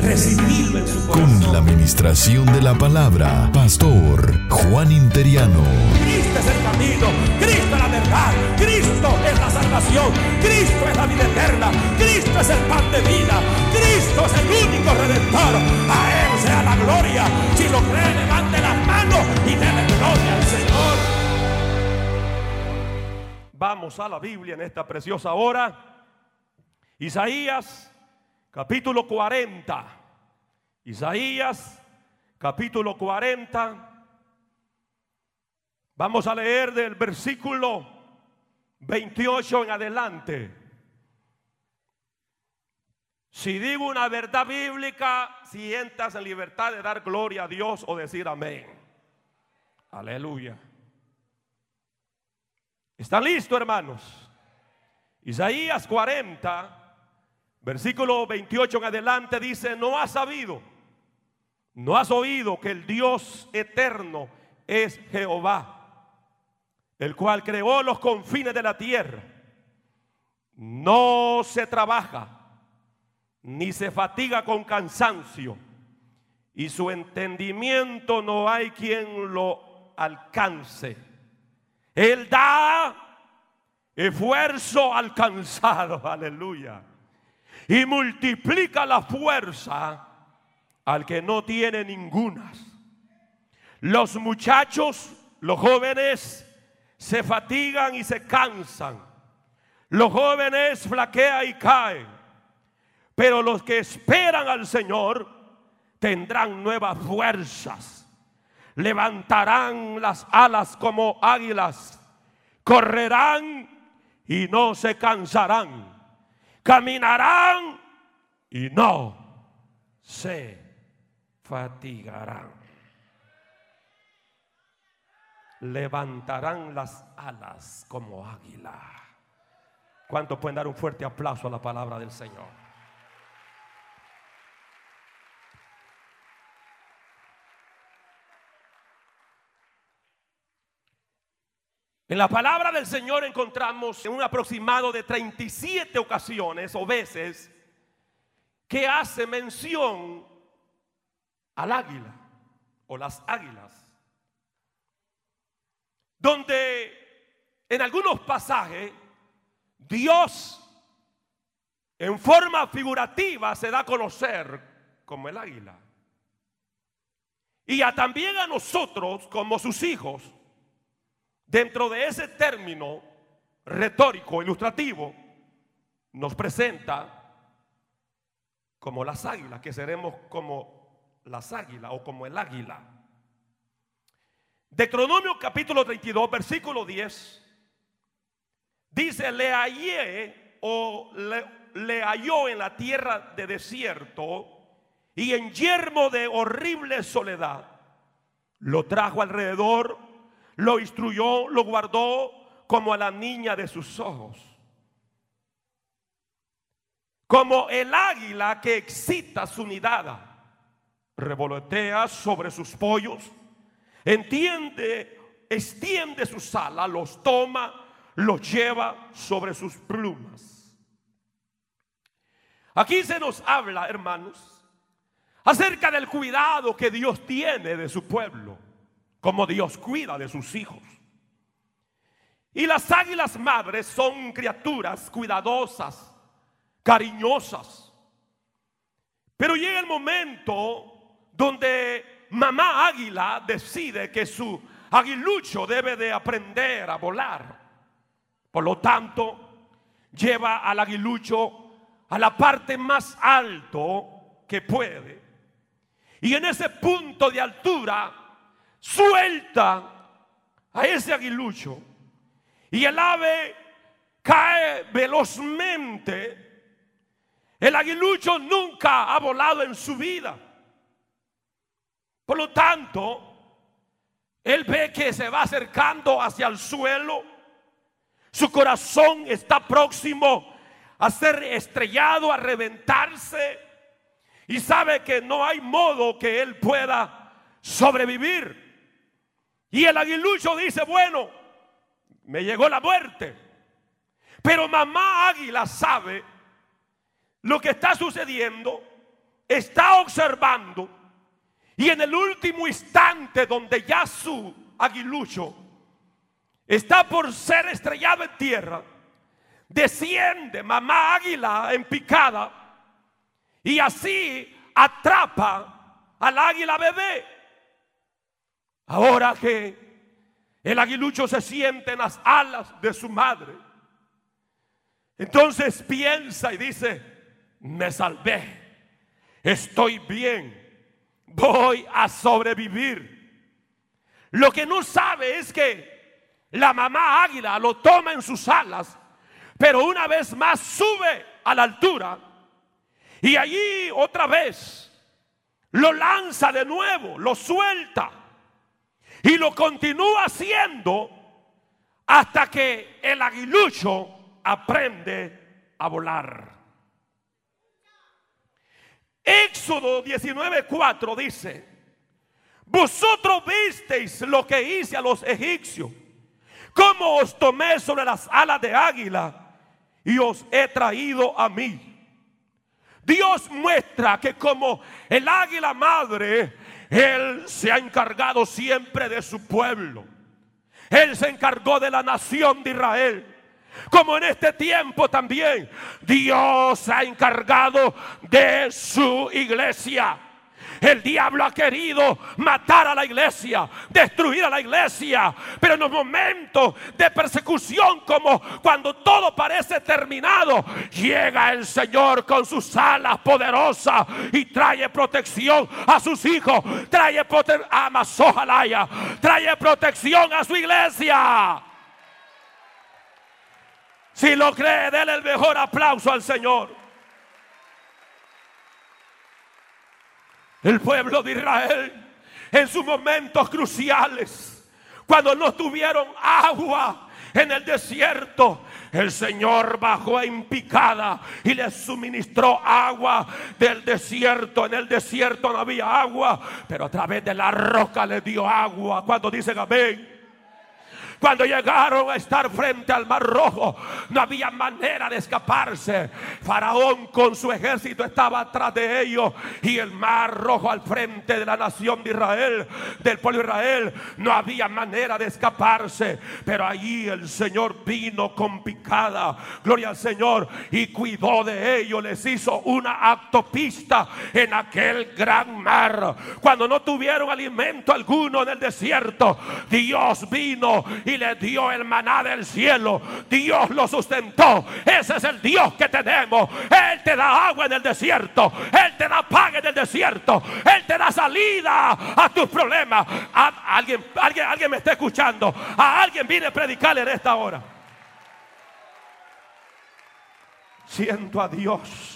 Recibirlo en su corazón. Con la administración de la palabra, Pastor Juan Interiano. Cristo es el camino, Cristo es la verdad, Cristo es la salvación, Cristo es la vida eterna, Cristo es el pan de vida, Cristo es el único redentor. A Él sea la gloria. Si lo cree, levante las manos y déle gloria al Señor. Vamos a la Biblia en esta preciosa hora. Isaías capítulo 40. Isaías capítulo 40. Vamos a leer del versículo 28 en adelante. Si digo una verdad bíblica, sientas en libertad de dar gloria a Dios o decir amén. Aleluya. ¿Están listos, hermanos? Isaías 40, versículo 28 en adelante dice, no has sabido, no has oído que el Dios eterno es Jehová el cual creó los confines de la tierra. No se trabaja, ni se fatiga con cansancio, y su entendimiento no hay quien lo alcance. Él da esfuerzo alcanzado, aleluya, y multiplica la fuerza al que no tiene ninguna. Los muchachos, los jóvenes, se fatigan y se cansan. Los jóvenes flaquean y caen. Pero los que esperan al Señor tendrán nuevas fuerzas. Levantarán las alas como águilas. Correrán y no se cansarán. Caminarán y no se fatigarán levantarán las alas como águila. ¿Cuántos pueden dar un fuerte aplauso a la palabra del Señor? En la palabra del Señor encontramos en un aproximado de 37 ocasiones o veces que hace mención al águila o las águilas donde en algunos pasajes Dios en forma figurativa se da a conocer como el águila. Y a también a nosotros como sus hijos, dentro de ese término retórico, ilustrativo, nos presenta como las águilas, que seremos como las águilas o como el águila. Deuteronomio capítulo 32, versículo 10, dice, le hallé o le, le halló en la tierra de desierto y en yermo de horrible soledad. Lo trajo alrededor, lo instruyó, lo guardó como a la niña de sus ojos. Como el águila que excita su nidada, revolotea sobre sus pollos entiende, extiende sus alas, los toma, los lleva sobre sus plumas. Aquí se nos habla, hermanos, acerca del cuidado que Dios tiene de su pueblo, como Dios cuida de sus hijos. Y las águilas madres son criaturas cuidadosas, cariñosas. Pero llega el momento donde mamá águila decide que su aguilucho debe de aprender a volar. Por lo tanto, lleva al aguilucho a la parte más alto que puede. Y en ese punto de altura suelta a ese aguilucho y el ave cae velozmente. El aguilucho nunca ha volado en su vida. Por lo tanto, él ve que se va acercando hacia el suelo. Su corazón está próximo a ser estrellado, a reventarse. Y sabe que no hay modo que él pueda sobrevivir. Y el aguilucho dice, bueno, me llegó la muerte. Pero mamá águila sabe lo que está sucediendo, está observando. Y en el último instante donde ya su aguilucho está por ser estrellado en tierra, desciende mamá águila en picada y así atrapa al águila bebé. Ahora que el aguilucho se siente en las alas de su madre, entonces piensa y dice, me salvé, estoy bien, voy a sobrevivir. Lo que no sabe es que la mamá águila lo toma en sus alas, pero una vez más sube a la altura y allí otra vez lo lanza de nuevo, lo suelta y lo continúa haciendo hasta que el aguilucho aprende a volar. Éxodo 19:4 dice, vosotros visteis lo que hice a los egipcios, como os tomé sobre las alas de águila y os he traído a mí. Dios muestra que como el águila madre, Él se ha encargado siempre de su pueblo. Él se encargó de la nación de Israel. Como en este tiempo también Dios ha encargado de su iglesia. El diablo ha querido matar a la iglesia, destruir a la iglesia. Pero en los momentos de persecución, como cuando todo parece terminado, llega el Señor con sus alas poderosas y trae protección a sus hijos, trae a Masojalaya, trae protección a su iglesia. Si lo cree, déle el mejor aplauso al Señor. El pueblo de Israel en sus momentos cruciales, cuando no tuvieron agua en el desierto, el Señor bajó en picada y les suministró agua del desierto. En el desierto no había agua, pero a través de la roca le dio agua. Cuando dicen amén. Cuando llegaron a estar frente al mar rojo, no había manera de escaparse. Faraón con su ejército estaba atrás de ellos y el mar rojo al frente de la nación de Israel, del pueblo de Israel, no había manera de escaparse. Pero allí el Señor vino con picada, gloria al Señor, y cuidó de ellos, les hizo una autopista en aquel gran mar. Cuando no tuvieron alimento alguno en el desierto, Dios vino y le dio el maná del cielo. Dios lo sustentó. Ese es el Dios que tenemos. Él te da agua en el desierto. Él te da paga en el desierto. Él te da salida a tus problemas. alguien, alguien, alguien me está escuchando. A alguien viene a predicarle en esta hora. Siento a Dios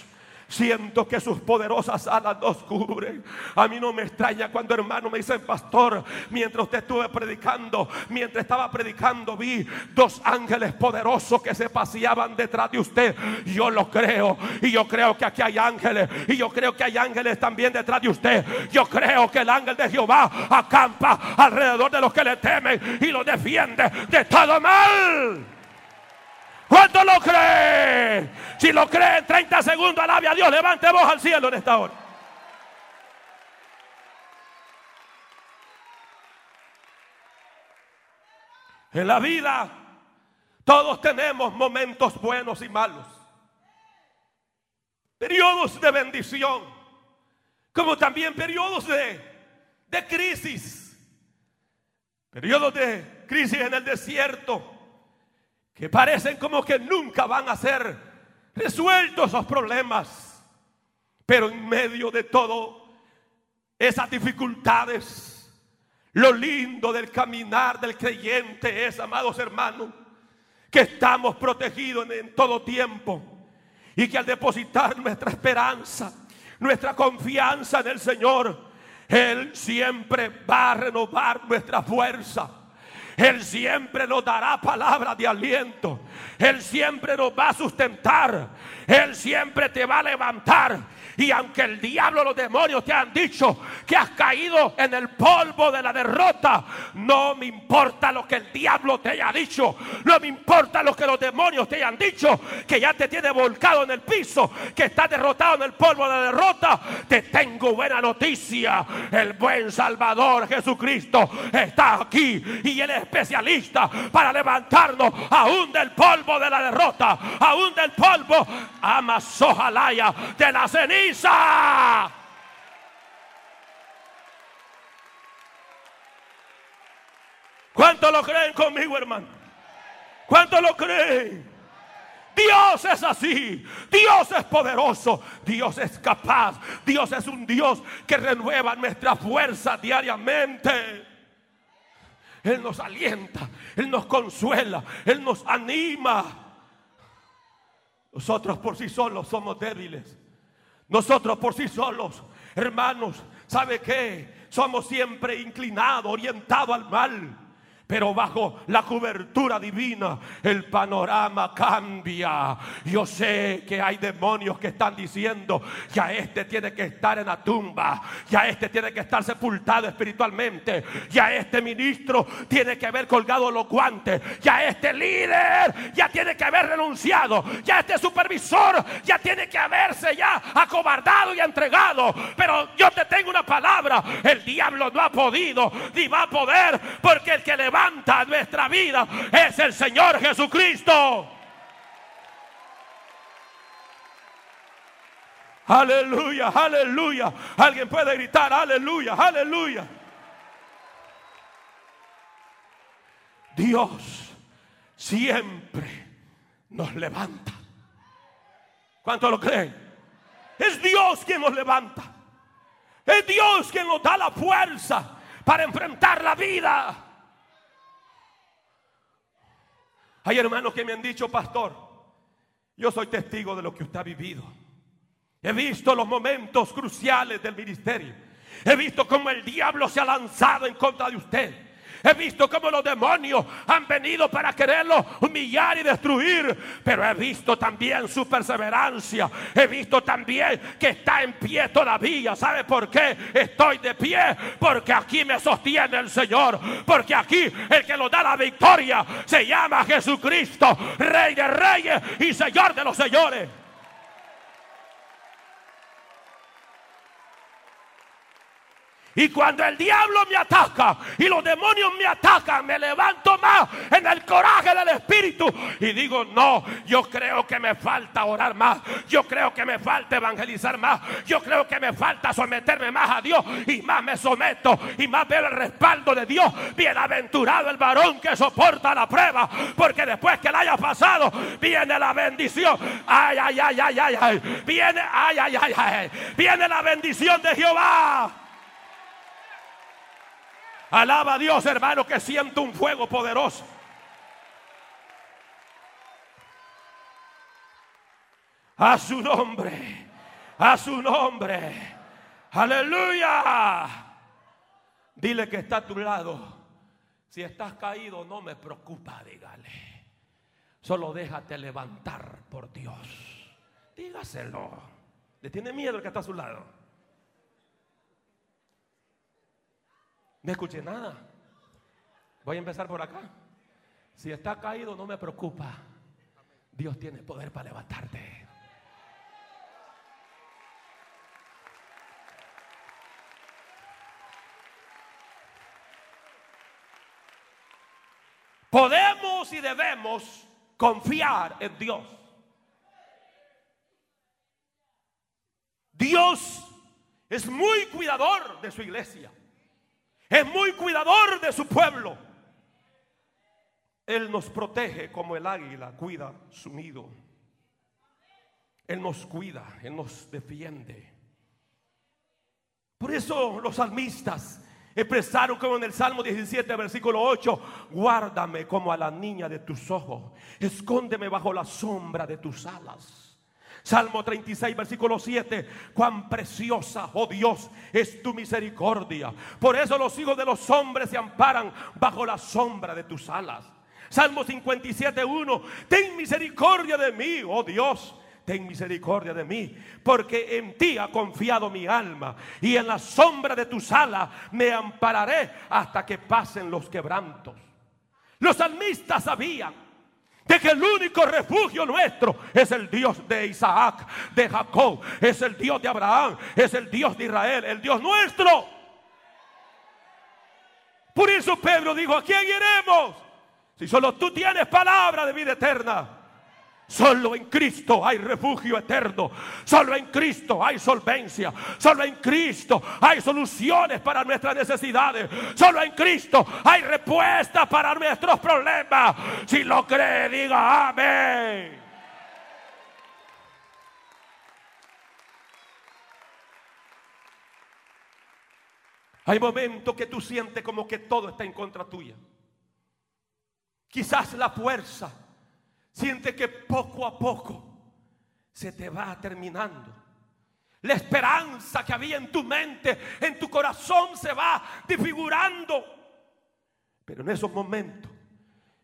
Siento que sus poderosas alas nos cubren. A mí no me extraña cuando hermanos me dicen, pastor, mientras usted estuve predicando, mientras estaba predicando, vi dos ángeles poderosos que se paseaban detrás de usted. Yo lo creo. Y yo creo que aquí hay ángeles. Y yo creo que hay ángeles también detrás de usted. Yo creo que el ángel de Jehová acampa alrededor de los que le temen y lo defiende de todo mal. ¿Cuánto lo cree? Si lo cree en 30 segundos, alabe a Dios. Levante voz al cielo en esta hora. En la vida todos tenemos momentos buenos y malos. Periodos de bendición, como también periodos de, de crisis. Periodos de crisis en el desierto, que parecen como que nunca van a ser resueltos esos problemas. Pero en medio de todo esas dificultades, lo lindo del caminar del creyente es, amados hermanos, que estamos protegidos en todo tiempo y que al depositar nuestra esperanza, nuestra confianza en el Señor, Él siempre va a renovar nuestra fuerza. Él siempre nos dará palabras de aliento. Él siempre nos va a sustentar. Él siempre te va a levantar. Y aunque el diablo, los demonios te han dicho que has caído en el polvo de la derrota, no me importa lo que el diablo te haya dicho. No me importa lo que los demonios te hayan dicho, que ya te tiene volcado en el piso, que estás derrotado en el polvo de la derrota. Te tengo buena noticia. El buen Salvador Jesucristo está aquí y Él es especialista para levantarnos aún del polvo de la derrota, aún del polvo, amazojalaya de la ceniza ¿Cuántos lo creen conmigo, hermano? ¿Cuántos lo creen? Dios es así. Dios es poderoso. Dios es capaz. Dios es un Dios que renueva nuestra fuerza diariamente. Él nos alienta. Él nos consuela. Él nos anima. Nosotros por sí solos somos débiles. Nosotros por sí solos, hermanos, ¿sabe qué? Somos siempre inclinados, orientados al mal. Pero bajo la cobertura divina el panorama cambia. Yo sé que hay demonios que están diciendo, ya este tiene que estar en la tumba, ya este tiene que estar sepultado espiritualmente, ya este ministro tiene que haber colgado los guantes, ya este líder ya tiene que haber renunciado, ya este supervisor ya tiene que haberse ya acobardado y entregado. Pero yo te tengo una palabra, el diablo no ha podido ni va a poder, porque el que le va nuestra vida es el Señor Jesucristo. Aleluya, aleluya. Alguien puede gritar, aleluya, aleluya. Dios siempre nos levanta. ¿Cuánto lo creen? Es Dios quien nos levanta. Es Dios quien nos da la fuerza para enfrentar la vida. Hay hermanos que me han dicho, pastor, yo soy testigo de lo que usted ha vivido. He visto los momentos cruciales del ministerio. He visto cómo el diablo se ha lanzado en contra de usted. He visto cómo los demonios han venido para quererlo humillar y destruir. Pero he visto también su perseverancia. He visto también que está en pie todavía. ¿Sabe por qué estoy de pie? Porque aquí me sostiene el Señor. Porque aquí el que nos da la victoria se llama Jesucristo, Rey de Reyes y Señor de los Señores. Y cuando el diablo me ataca y los demonios me atacan, me levanto más en el coraje del Espíritu y digo, no, yo creo que me falta orar más, yo creo que me falta evangelizar más, yo creo que me falta someterme más a Dios y más me someto y más veo el respaldo de Dios. Bienaventurado el varón que soporta la prueba, porque después que la haya pasado, viene la bendición. Ay, ay, ay, ay, ay, ay. Viene, ay, ay, ay, ay. Viene la bendición de Jehová. Alaba a Dios, hermano, que siento un fuego poderoso. A su nombre, a su nombre. Aleluya. Dile que está a tu lado. Si estás caído, no me preocupa, dígale. Solo déjate levantar por Dios. Dígaselo. ¿Le tiene miedo el que está a su lado? No escuché nada. Voy a empezar por acá. Si está caído, no me preocupa. Dios tiene poder para levantarte. Podemos y debemos confiar en Dios. Dios es muy cuidador de su iglesia. Es muy cuidador de su pueblo. Él nos protege como el águila cuida su nido. Él nos cuida, Él nos defiende. Por eso los salmistas expresaron como en el Salmo 17, versículo 8, guárdame como a la niña de tus ojos, escóndeme bajo la sombra de tus alas. Salmo 36, versículo 7. Cuán preciosa, oh Dios, es tu misericordia. Por eso los hijos de los hombres se amparan bajo la sombra de tus alas. Salmo 57, 1. Ten misericordia de mí, oh Dios. Ten misericordia de mí, porque en ti ha confiado mi alma, y en la sombra de tus alas me ampararé hasta que pasen los quebrantos. Los salmistas sabían de que el único refugio nuestro es el Dios de Isaac, de Jacob, es el Dios de Abraham, es el Dios de Israel, el Dios nuestro. Por eso Pedro dijo, ¿a quién iremos? Si solo tú tienes palabra de vida eterna. Solo en Cristo hay refugio eterno. Solo en Cristo hay solvencia. Solo en Cristo hay soluciones para nuestras necesidades. Solo en Cristo hay respuesta para nuestros problemas. Si lo cree, diga amén. Hay momentos que tú sientes como que todo está en contra tuya. Quizás la fuerza Siente que poco a poco se te va terminando. La esperanza que había en tu mente, en tu corazón se va desfigurando. Pero en esos momentos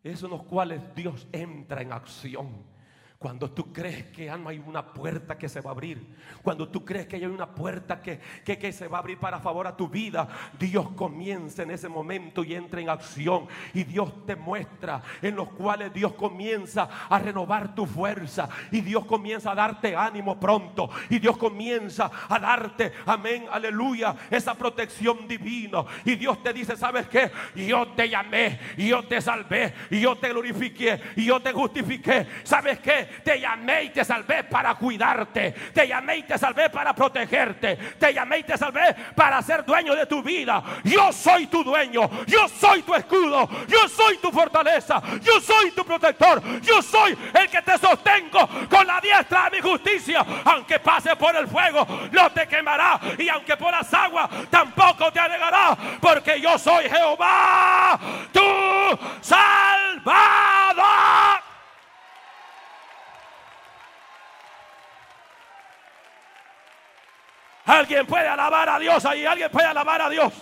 es en los cuales Dios entra en acción cuando tú crees que no hay una puerta que se va a abrir. Cuando tú crees que hay una puerta que, que, se va a abrir para favor a tu vida. Dios comienza en ese momento y entra en acción. Y Dios te muestra en los cuales Dios comienza a renovar tu fuerza. Y Dios comienza a darte ánimo pronto. Y Dios comienza a darte, amén, aleluya, esa protección divina. Y Dios te dice, ¿sabes qué? Yo te llamé, yo te salvé, yo te glorifiqué, yo te justifiqué. ¿Sabes qué? Te llamé y te salvé para cuidarte. Te llamé y te salvé para protegerte. Te llamé y te salvé para ser dueño de tu vida. Yo soy tu dueño. Yo soy tu escudo. Yo soy tu fortaleza. Yo soy tu protector. Yo soy el que te sostengo con la diestra de mi justicia. Aunque pase por el fuego, no te quemará. Y aunque por las aguas, tampoco te anegará. Porque yo soy Jehová, tu salvador. Alguien puede alabar a Dios ahí, alguien puede alabar a Dios.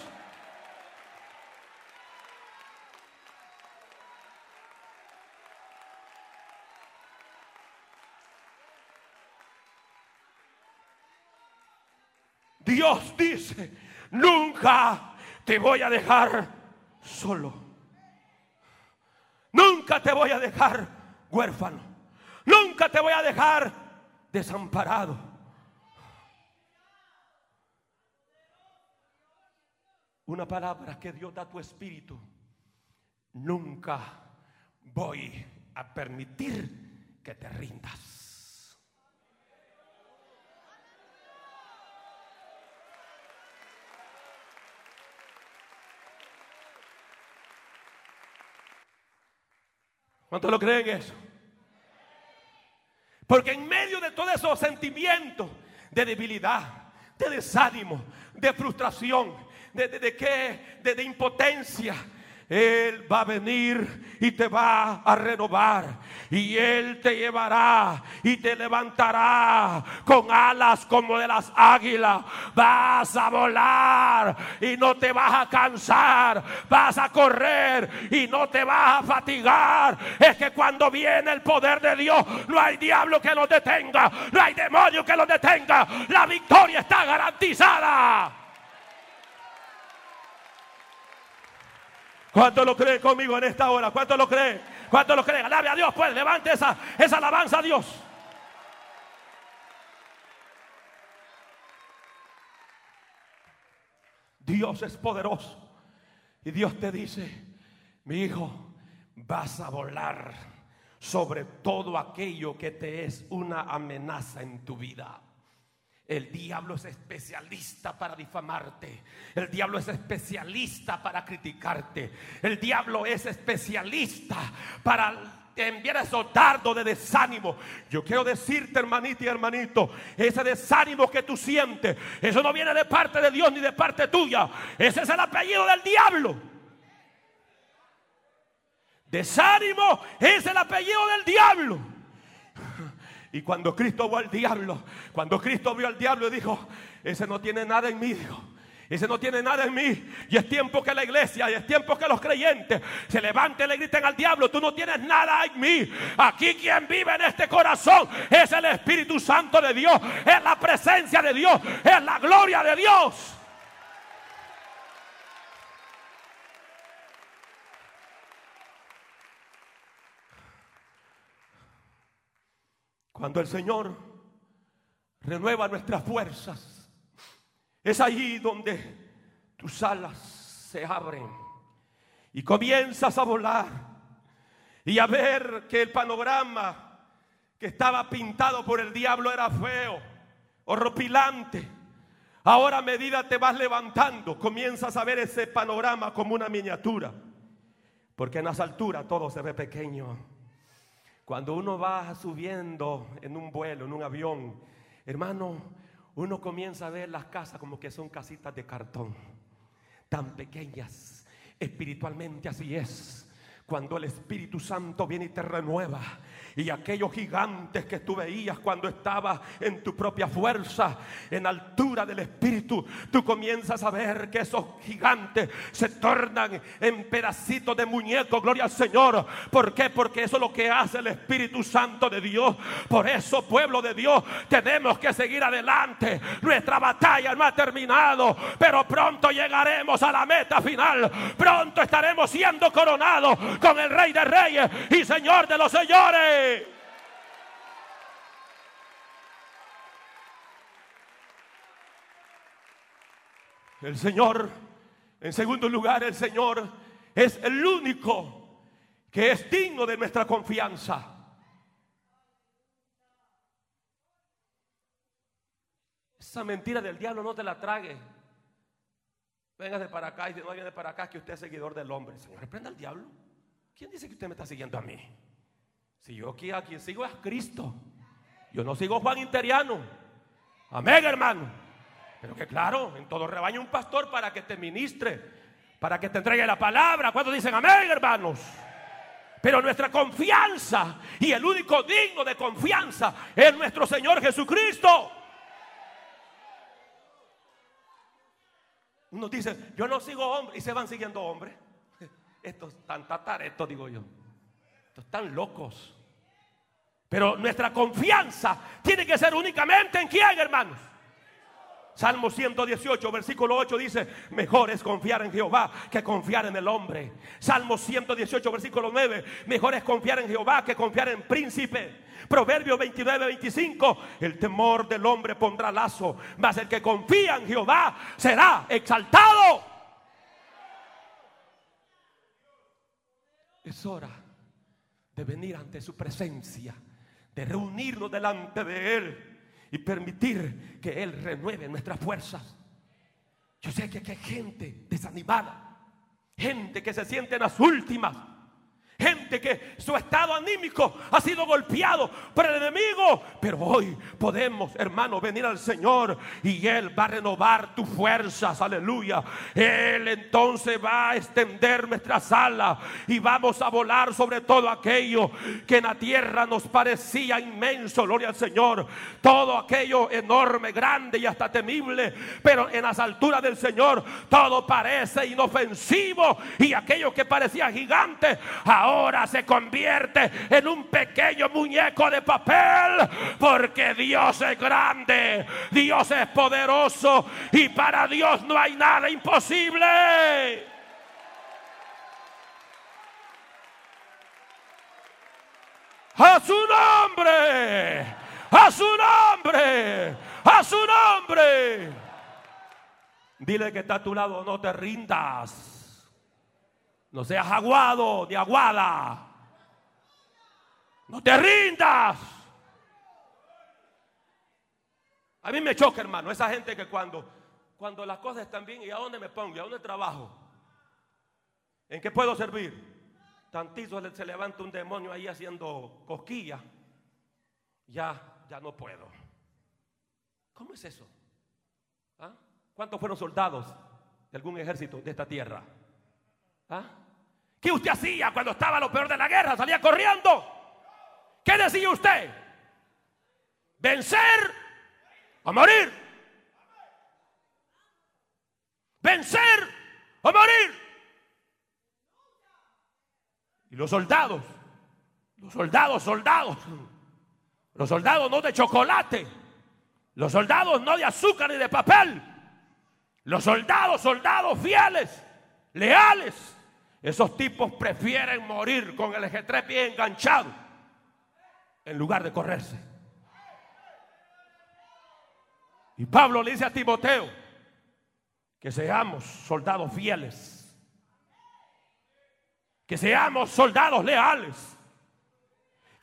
Dios dice, nunca te voy a dejar solo. Nunca te voy a dejar huérfano. Nunca te voy a dejar desamparado. Una palabra que Dios da a tu espíritu, nunca voy a permitir que te rindas. ¿Cuántos lo creen eso? Porque en medio de todos esos sentimientos de debilidad, de desánimo, de frustración, de, qué, de impotencia. Él va a venir y te va a renovar. Y Él te llevará y te levantará con alas como de las águilas. Vas a volar y no te vas a cansar. Vas a correr y no te vas a fatigar. Es que cuando viene el poder de Dios, no hay diablo que lo detenga. No hay demonio que lo detenga. La victoria está garantizada. ¿Cuánto lo cree conmigo en esta hora? ¿Cuánto lo cree? ¿Cuánto lo cree? Alabe a Dios, pues levante esa, esa alabanza a Dios. Dios es poderoso. Y Dios te dice, mi hijo, vas a volar sobre todo aquello que te es una amenaza en tu vida. El diablo es especialista para difamarte. El diablo es especialista para criticarte. El diablo es especialista para enviar esos dardos de desánimo. Yo quiero decirte, hermanita y hermanito, ese desánimo que tú sientes, eso no viene de parte de Dios ni de parte tuya. Ese es el apellido del diablo. Desánimo es el apellido del diablo. Y cuando Cristo vio al diablo, cuando Cristo vio al diablo, dijo, ese no tiene nada en mí. Ese no tiene nada en mí. Y es tiempo que la iglesia, y es tiempo que los creyentes se levanten y le griten al diablo, tú no tienes nada en mí. Aquí quien vive en este corazón es el Espíritu Santo de Dios, es la presencia de Dios, es la gloria de Dios. Cuando el Señor renueva nuestras fuerzas, es allí donde tus alas se abren y comienzas a volar y a ver que el panorama que estaba pintado por el diablo era feo, horripilante. Ahora a medida te vas levantando, comienzas a ver ese panorama como una miniatura, porque en las alturas todo se ve pequeño. Cuando uno va subiendo en un vuelo, en un avión, hermano, uno comienza a ver las casas como que son casitas de cartón, tan pequeñas. Espiritualmente así es. Cuando el Espíritu Santo viene y te renueva y aquellos gigantes que tú veías cuando estabas en tu propia fuerza, en altura del Espíritu, tú comienzas a ver que esos gigantes se tornan en pedacitos de muñeco, gloria al Señor. ¿Por qué? Porque eso es lo que hace el Espíritu Santo de Dios. Por eso, pueblo de Dios, tenemos que seguir adelante. Nuestra batalla no ha terminado, pero pronto llegaremos a la meta final. Pronto estaremos siendo coronados con el Rey de Reyes y Señor de los Señores. El Señor, en segundo lugar, el Señor es el único que es digno de nuestra confianza. Esa mentira del diablo no te la trague. Véngase para acá y no viene para acá que usted es seguidor del hombre. Señor, reprenda al diablo. ¿Quién dice que usted me está siguiendo a mí? Si yo aquí a quien sigo es Cristo. Yo no sigo Juan Interiano. Amén, hermano. Pero que claro, en todo rebaño un pastor para que te ministre, para que te entregue la palabra. Cuando dicen amén, hermanos? Pero nuestra confianza y el único digno de confianza es nuestro Señor Jesucristo. Uno dice, yo no sigo hombres y se van siguiendo hombres. Estos están esto digo yo. Estos están locos. Pero nuestra confianza tiene que ser únicamente en quién, hermanos. Salmo 118, versículo 8 dice, mejor es confiar en Jehová que confiar en el hombre. Salmo 118, versículo 9, mejor es confiar en Jehová que confiar en príncipe. Proverbio 29, 25, el temor del hombre pondrá lazo, mas el que confía en Jehová será exaltado. Es hora de venir ante su presencia de reunirnos delante de Él y permitir que Él renueve nuestras fuerzas. Yo sé que hay gente desanimada, gente que se siente en las últimas Gente que su estado anímico ha sido golpeado por el enemigo. Pero hoy podemos, hermano, venir al Señor y Él va a renovar tus fuerzas. Aleluya. Él entonces va a extender nuestras alas y vamos a volar sobre todo aquello que en la tierra nos parecía inmenso. Gloria al Señor. Todo aquello enorme, grande y hasta temible. Pero en las alturas del Señor todo parece inofensivo. Y aquello que parecía gigante se convierte en un pequeño muñeco de papel. Porque Dios es grande, Dios es poderoso y para Dios no hay nada imposible. A su nombre, a su nombre, a su nombre. Dile que está a tu lado, no te rindas. No seas aguado ni aguada. No te rindas. A mí me choca, hermano, esa gente que cuando, cuando las cosas están bien, ¿y a dónde me pongo? ¿Y a dónde trabajo? ¿En qué puedo servir? Tantito se levanta un demonio ahí haciendo cosquillas. Ya, ya no puedo. ¿Cómo es eso? ¿Ah? ¿Cuántos fueron soldados de algún ejército de esta tierra? ¿Ah? ¿Qué usted hacía cuando estaba lo peor de la guerra? ¿Salía corriendo? ¿Qué decía usted? Vencer o morir. Vencer o morir. Y los soldados, los soldados, soldados, los soldados no de chocolate, los soldados no de azúcar ni de papel, los soldados, soldados fieles, leales. Esos tipos prefieren morir con el eje bien enganchado en lugar de correrse. Y Pablo le dice a Timoteo que seamos soldados fieles que seamos soldados leales.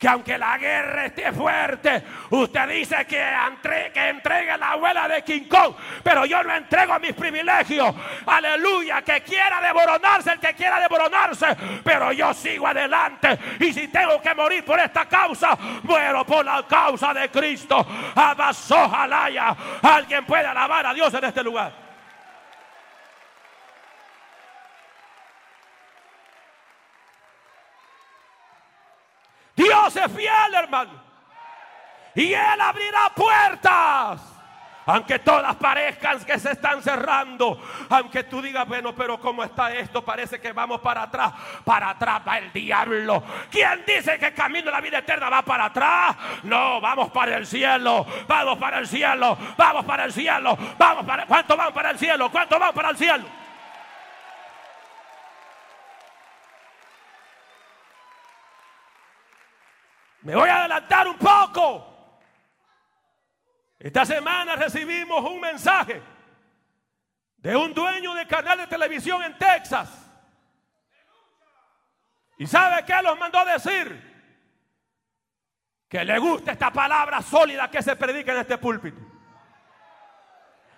Que aunque la guerra esté fuerte, usted dice que, que entregue la abuela de King Kong, pero yo no entrego mis privilegios. Aleluya, que quiera devoronarse el que quiera devoronarse, pero yo sigo adelante. Y si tengo que morir por esta causa, muero por la causa de Cristo. Jalaya. Alguien puede alabar a Dios en este lugar. Dios fiel, hermano. Y Él abrirá puertas. Aunque todas parezcan que se están cerrando. Aunque tú digas, bueno, pero ¿cómo está esto? Parece que vamos para atrás. Para atrás va el diablo. ¿Quién dice que el camino de la vida eterna va para atrás? No, vamos para el cielo. Vamos para el cielo. Vamos para el cielo. Vamos para... ¿Cuánto van para el cielo? ¿Cuánto van para el cielo? Me voy a adelantar un poco. Esta semana recibimos un mensaje de un dueño de canal de televisión en Texas. ¿Y sabe qué los mandó a decir? Que le gusta esta palabra sólida que se predica en este púlpito.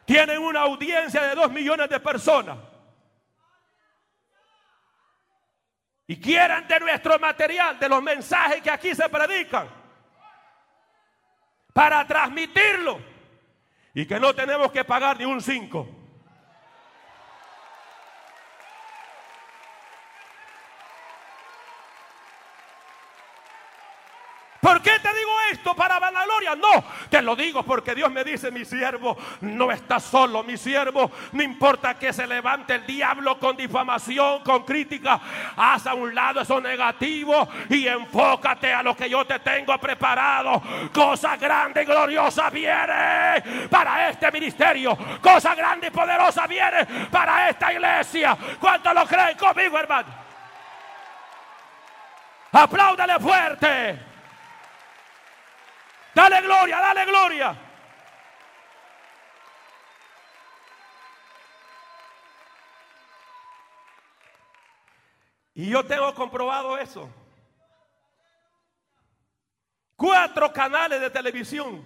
Tienen una audiencia de dos millones de personas. Y quieran de nuestro material, de los mensajes que aquí se predican, para transmitirlo y que no tenemos que pagar ni un cinco. ¿Por qué te digo esto para vanagloria? No, te lo digo porque Dios me dice, mi siervo no está solo, mi siervo, no importa que se levante el diablo con difamación, con crítica, haz a un lado eso negativo y enfócate a lo que yo te tengo preparado. Cosa grande y gloriosa viene para este ministerio, cosa grande y poderosa viene para esta iglesia. ¿Cuántos lo creen conmigo, hermano? Apláudale fuerte. Dale gloria, dale gloria. Y yo tengo comprobado eso. Cuatro canales de televisión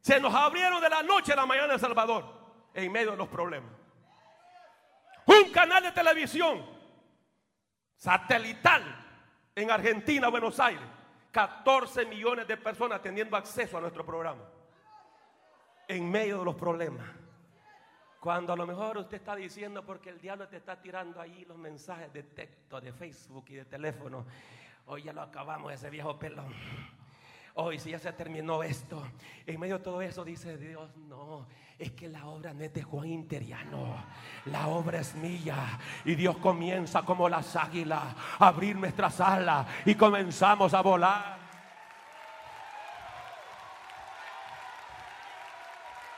se nos abrieron de la noche a la mañana en Salvador en medio de los problemas. Un canal de televisión satelital en Argentina, Buenos Aires 14 millones de personas teniendo acceso a nuestro programa. En medio de los problemas. Cuando a lo mejor usted está diciendo porque el diablo te está tirando ahí los mensajes de texto, de Facebook y de teléfono. Hoy ya lo acabamos, ese viejo pelón. Hoy si ya se terminó esto. En medio de todo eso dice Dios, no, es que la obra no es de Juan Interiano. La obra es mía. Y Dios comienza como las águilas a abrir nuestras alas y comenzamos a volar.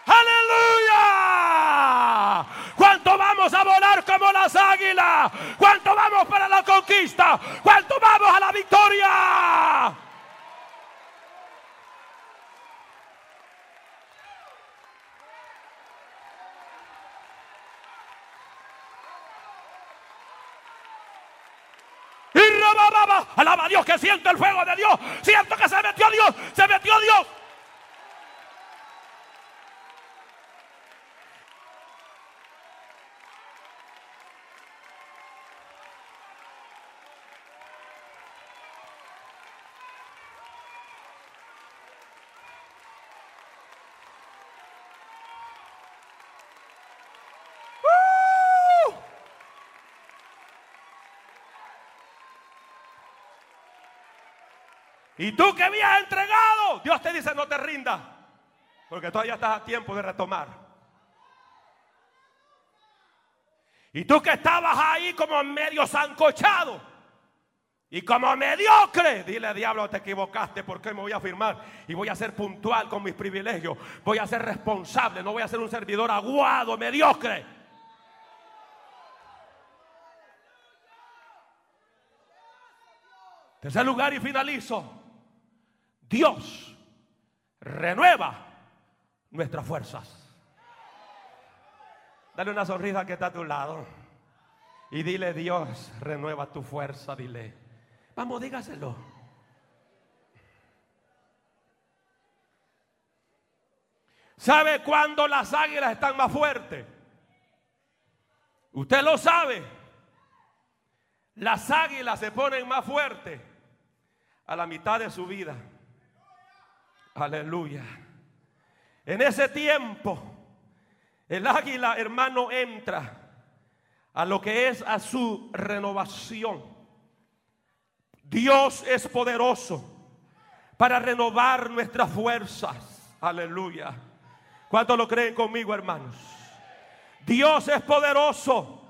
¡Aleluya! ¿Cuánto vamos a volar como las águilas? ¿Cuánto vamos para la conquista? ¿Cuánto vamos a la victoria? Alaba a Dios que siento el fuego de Dios. Siento que se metió Dios. Se metió Dios. Y tú que habías entregado, Dios te dice no te rindas. Porque todavía estás a tiempo de retomar. Y tú que estabas ahí como medio zancochado y como mediocre, dile diablo, te equivocaste porque me voy a firmar y voy a ser puntual con mis privilegios. Voy a ser responsable, no voy a ser un servidor aguado, mediocre. Tercer lugar y finalizo. Dios renueva nuestras fuerzas. Dale una sonrisa que está a tu lado. Y dile, Dios, renueva tu fuerza, dile. Vamos, dígaselo. ¿Sabe cuándo las águilas están más fuertes? Usted lo sabe. Las águilas se ponen más fuertes a la mitad de su vida. Aleluya. En ese tiempo, el águila, hermano, entra a lo que es a su renovación. Dios es poderoso para renovar nuestras fuerzas. Aleluya. ¿Cuántos lo creen conmigo, hermanos? Dios es poderoso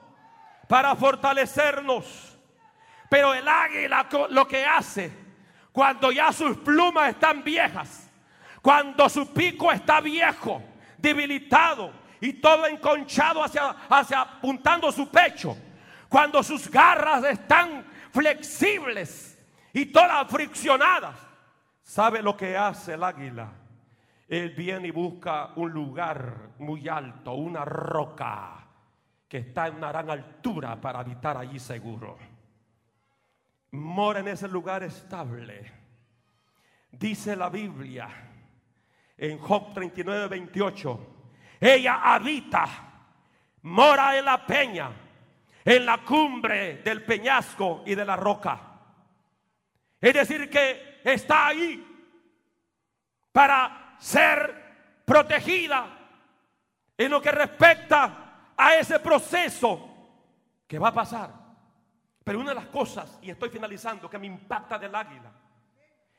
para fortalecernos. Pero el águila lo que hace cuando ya sus plumas están viejas, cuando su pico está viejo, debilitado y todo enconchado hacia, hacia apuntando su pecho, cuando sus garras están flexibles y todas friccionadas, ¿sabe lo que hace el águila? Él viene y busca un lugar muy alto, una roca que está en una gran altura para habitar allí seguro mora en ese lugar estable. Dice la Biblia en Job 39, 28, ella habita, mora en la peña, en la cumbre del peñasco y de la roca. Es decir, que está ahí para ser protegida en lo que respecta a ese proceso que va a pasar. Pero una de las cosas, y estoy finalizando, que me impacta del águila,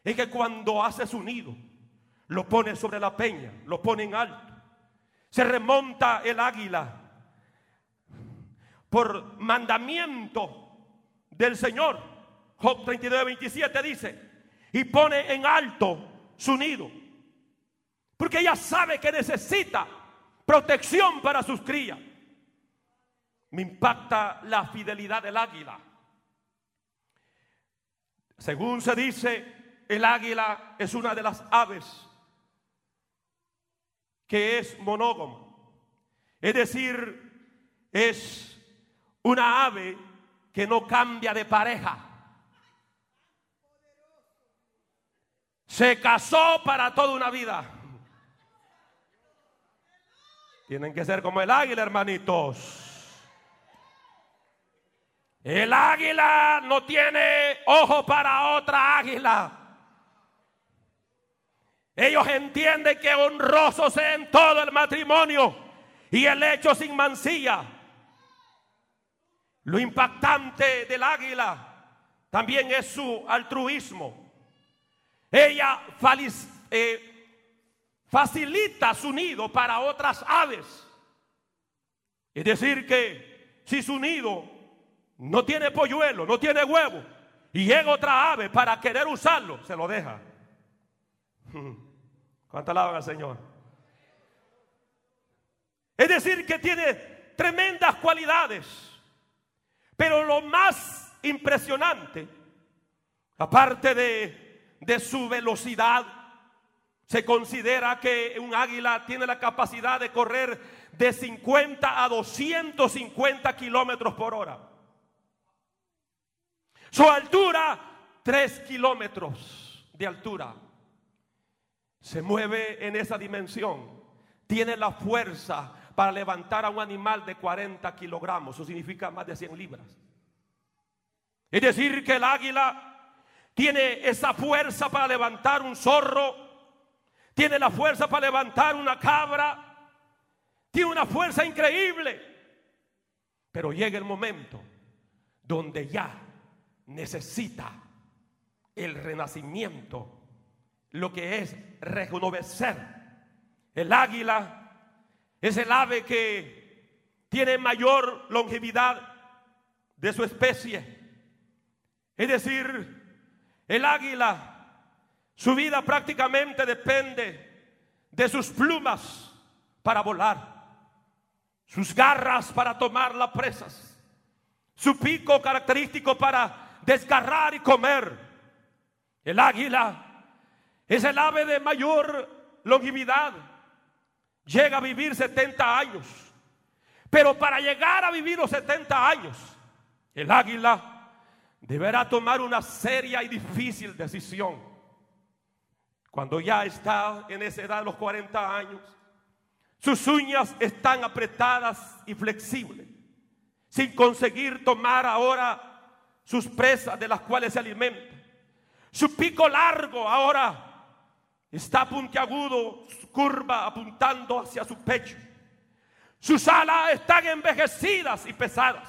es que cuando hace su nido, lo pone sobre la peña, lo pone en alto. Se remonta el águila por mandamiento del Señor. Job 39, 27 dice, y pone en alto su nido. Porque ella sabe que necesita protección para sus crías. Me impacta la fidelidad del águila. Según se dice, el águila es una de las aves que es monógama. Es decir, es una ave que no cambia de pareja. Se casó para toda una vida. Tienen que ser como el águila, hermanitos. El águila no tiene ojo para otra águila. Ellos entienden que honroso sea en todo el matrimonio y el hecho sin mancilla. Lo impactante del águila también es su altruismo. Ella eh, facilita su nido para otras aves. Es decir, que si su nido no tiene polluelo, no tiene huevo, y llega otra ave para querer usarlo, se lo deja. ¿Cuánto alaban al Señor? Es decir, que tiene tremendas cualidades. Pero lo más impresionante, aparte de, de su velocidad, se considera que un águila tiene la capacidad de correr de 50 a 250 kilómetros por hora. Su altura, tres kilómetros de altura. Se mueve en esa dimensión. Tiene la fuerza para levantar a un animal de 40 kilogramos. Eso significa más de 100 libras. Es decir, que el águila tiene esa fuerza para levantar un zorro. Tiene la fuerza para levantar una cabra. Tiene una fuerza increíble. Pero llega el momento donde ya necesita el renacimiento, lo que es rejuvenecer El águila es el ave que tiene mayor longevidad de su especie. Es decir, el águila, su vida prácticamente depende de sus plumas para volar, sus garras para tomar las presas, su pico característico para desgarrar y comer. El águila es el ave de mayor longevidad llega a vivir 70 años. Pero para llegar a vivir los 70 años, el águila deberá tomar una seria y difícil decisión. Cuando ya está en esa edad de los 40 años, sus uñas están apretadas y flexibles, sin conseguir tomar ahora sus presas de las cuales se alimenta. Su pico largo ahora está puntiagudo, curva apuntando hacia su pecho. Sus alas están envejecidas y pesadas.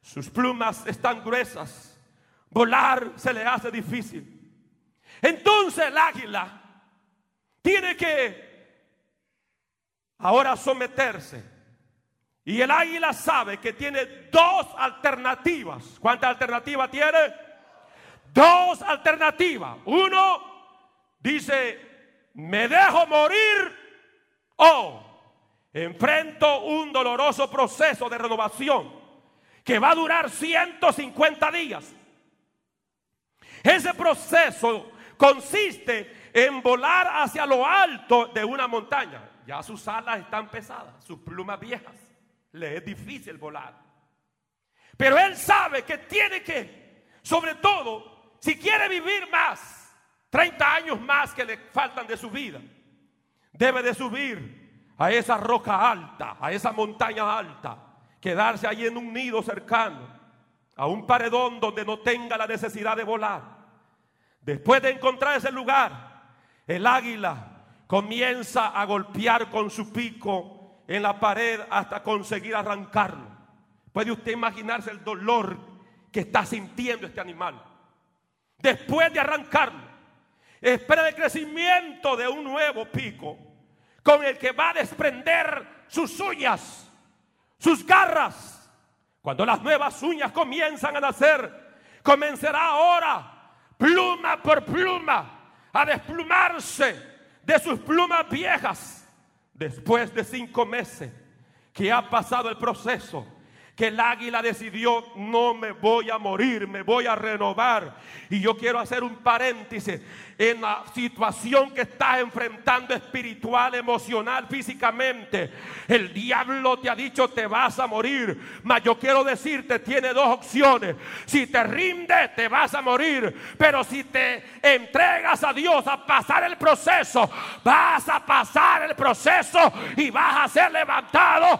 Sus plumas están gruesas. Volar se le hace difícil. Entonces el águila tiene que ahora someterse. Y el águila sabe que tiene dos alternativas. ¿Cuántas alternativas tiene? Dos alternativas. Uno, dice, me dejo morir o enfrento un doloroso proceso de renovación que va a durar 150 días. Ese proceso consiste en volar hacia lo alto de una montaña. Ya sus alas están pesadas, sus plumas viejas. Le es difícil volar. Pero él sabe que tiene que, sobre todo, si quiere vivir más, 30 años más que le faltan de su vida. Debe de subir a esa roca alta, a esa montaña alta, quedarse ahí en un nido cercano, a un paredón donde no tenga la necesidad de volar. Después de encontrar ese lugar, el águila comienza a golpear con su pico en la pared hasta conseguir arrancarlo. Puede usted imaginarse el dolor que está sintiendo este animal. Después de arrancarlo, espera el crecimiento de un nuevo pico con el que va a desprender sus uñas, sus garras. Cuando las nuevas uñas comienzan a nacer, comenzará ahora pluma por pluma a desplumarse de sus plumas viejas. Después de cinco meses que ha pasado el proceso, que el águila decidió, no me voy a morir, me voy a renovar. Y yo quiero hacer un paréntesis en la situación que estás enfrentando espiritual, emocional, físicamente. El diablo te ha dicho te vas a morir, mas yo quiero decirte, tiene dos opciones. Si te rinde, te vas a morir, pero si te entregas a Dios a pasar el proceso, vas a pasar el proceso y vas a ser levantado.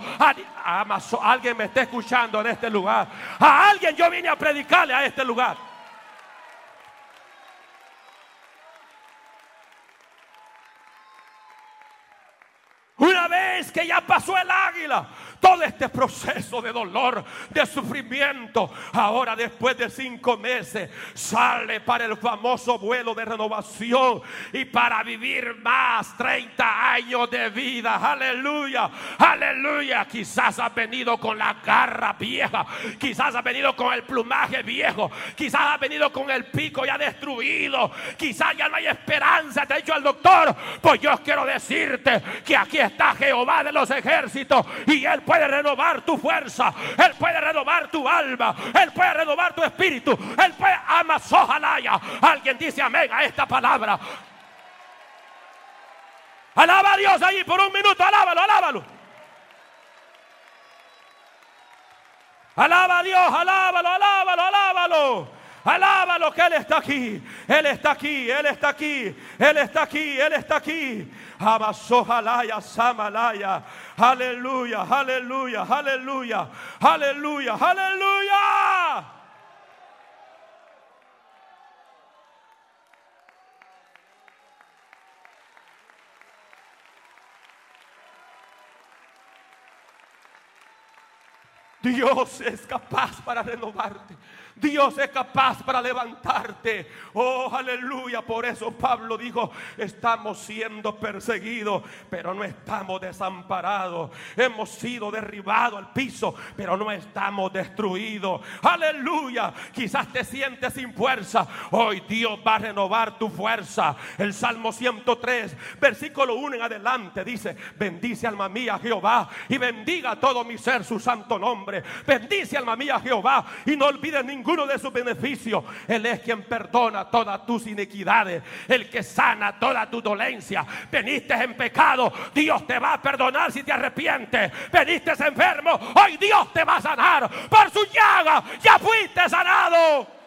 Alguien me está escuchando en este lugar. A alguien yo vine a predicarle a este lugar. Una vez que ya pasó el águila, todo este proceso de dolor, de sufrimiento, ahora después de cinco meses, sale para el famoso vuelo de renovación y para vivir más 30 años de vida. Aleluya, aleluya. Quizás ha venido con la garra vieja, quizás ha venido con el plumaje viejo, quizás ha venido con el pico ya destruido, quizás ya no hay esperanza. Te ha dicho el doctor, pues yo quiero decirte que aquí está Jehová de los ejércitos y él puede renovar tu fuerza, Él puede renovar tu alma, Él puede renovar tu espíritu, Él puede amasojalaya. Alguien dice amén a esta palabra. Alaba a Dios ahí por un minuto, alábalo, alábalo. Alaba a Dios, alábalo, alábalo, alábalo. Que Él está aquí. Él está aquí, Él está aquí, Él está aquí, Él está aquí. Abasojalaya, Samalaya. Aleluya, aleluya, aleluya, aleluya, aleluya. Dios es capaz para renovarte. Dios es capaz para levantarte. Oh, aleluya. Por eso Pablo dijo, estamos siendo perseguidos, pero no estamos desamparados. Hemos sido derribados al piso, pero no estamos destruidos. Aleluya. Quizás te sientes sin fuerza. Hoy Dios va a renovar tu fuerza. El Salmo 103, versículo 1 en adelante dice, bendice alma mía Jehová y bendiga todo mi ser su santo nombre. Bendice alma mía Jehová y no olvides ninguno de sus beneficios. Él es quien perdona todas tus iniquidades, el que sana toda tu dolencia. Veniste en pecado, Dios te va a perdonar si te arrepientes. Veniste enfermo, hoy Dios te va a sanar. Por su llaga ya fuiste sanado.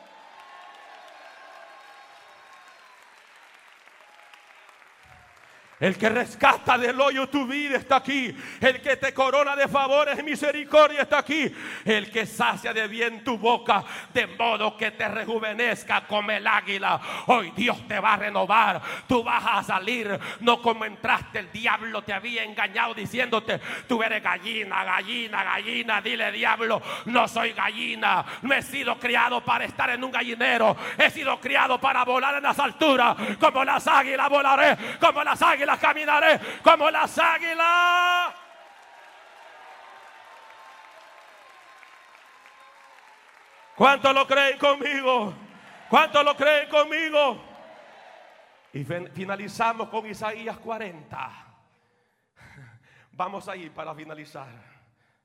El que rescata del hoyo tu vida está aquí. El que te corona de favores y misericordia está aquí. El que sacia de bien tu boca, de modo que te rejuvenezca como el águila. Hoy Dios te va a renovar. Tú vas a salir, no como entraste. El diablo te había engañado diciéndote, tú eres gallina, gallina, gallina. Dile diablo, no soy gallina. No he sido criado para estar en un gallinero. He sido criado para volar en las alturas. Como las águilas volaré, como las águilas caminaré como las águilas. ¿Cuántos lo creen conmigo? ¿Cuántos lo creen conmigo? Y finalizamos con Isaías 40. Vamos ahí para finalizar.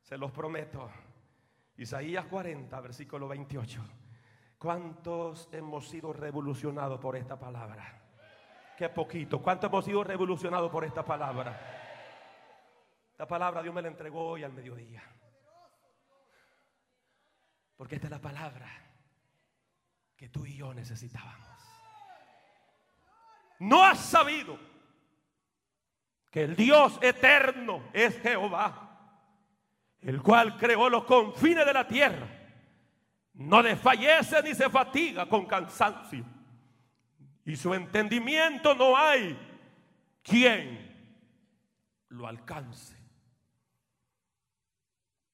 Se los prometo. Isaías 40, versículo 28. ¿Cuántos hemos sido revolucionados por esta palabra? Qué poquito. ¿Cuánto hemos sido revolucionados por esta palabra? Esta palabra Dios me la entregó hoy al mediodía. Porque esta es la palabra que tú y yo necesitábamos. No has sabido que el Dios eterno es Jehová, el cual creó los confines de la tierra. No desfallece ni se fatiga con cansancio y su entendimiento no hay quien lo alcance.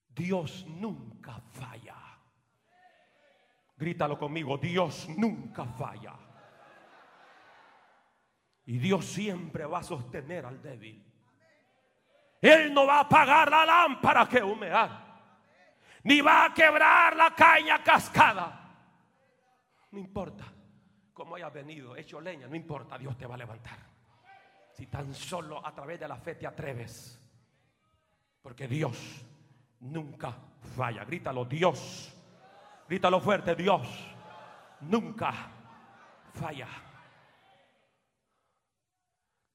Dios nunca falla. Grítalo conmigo, Dios nunca falla. Y Dios siempre va a sostener al débil. Él no va a apagar la lámpara que humear. Ni va a quebrar la caña cascada. No importa como hayas venido, hecho leña, no importa, Dios te va a levantar. Si tan solo a través de la fe te atreves. Porque Dios nunca falla. Grítalo, Dios. Grítalo fuerte, Dios nunca falla.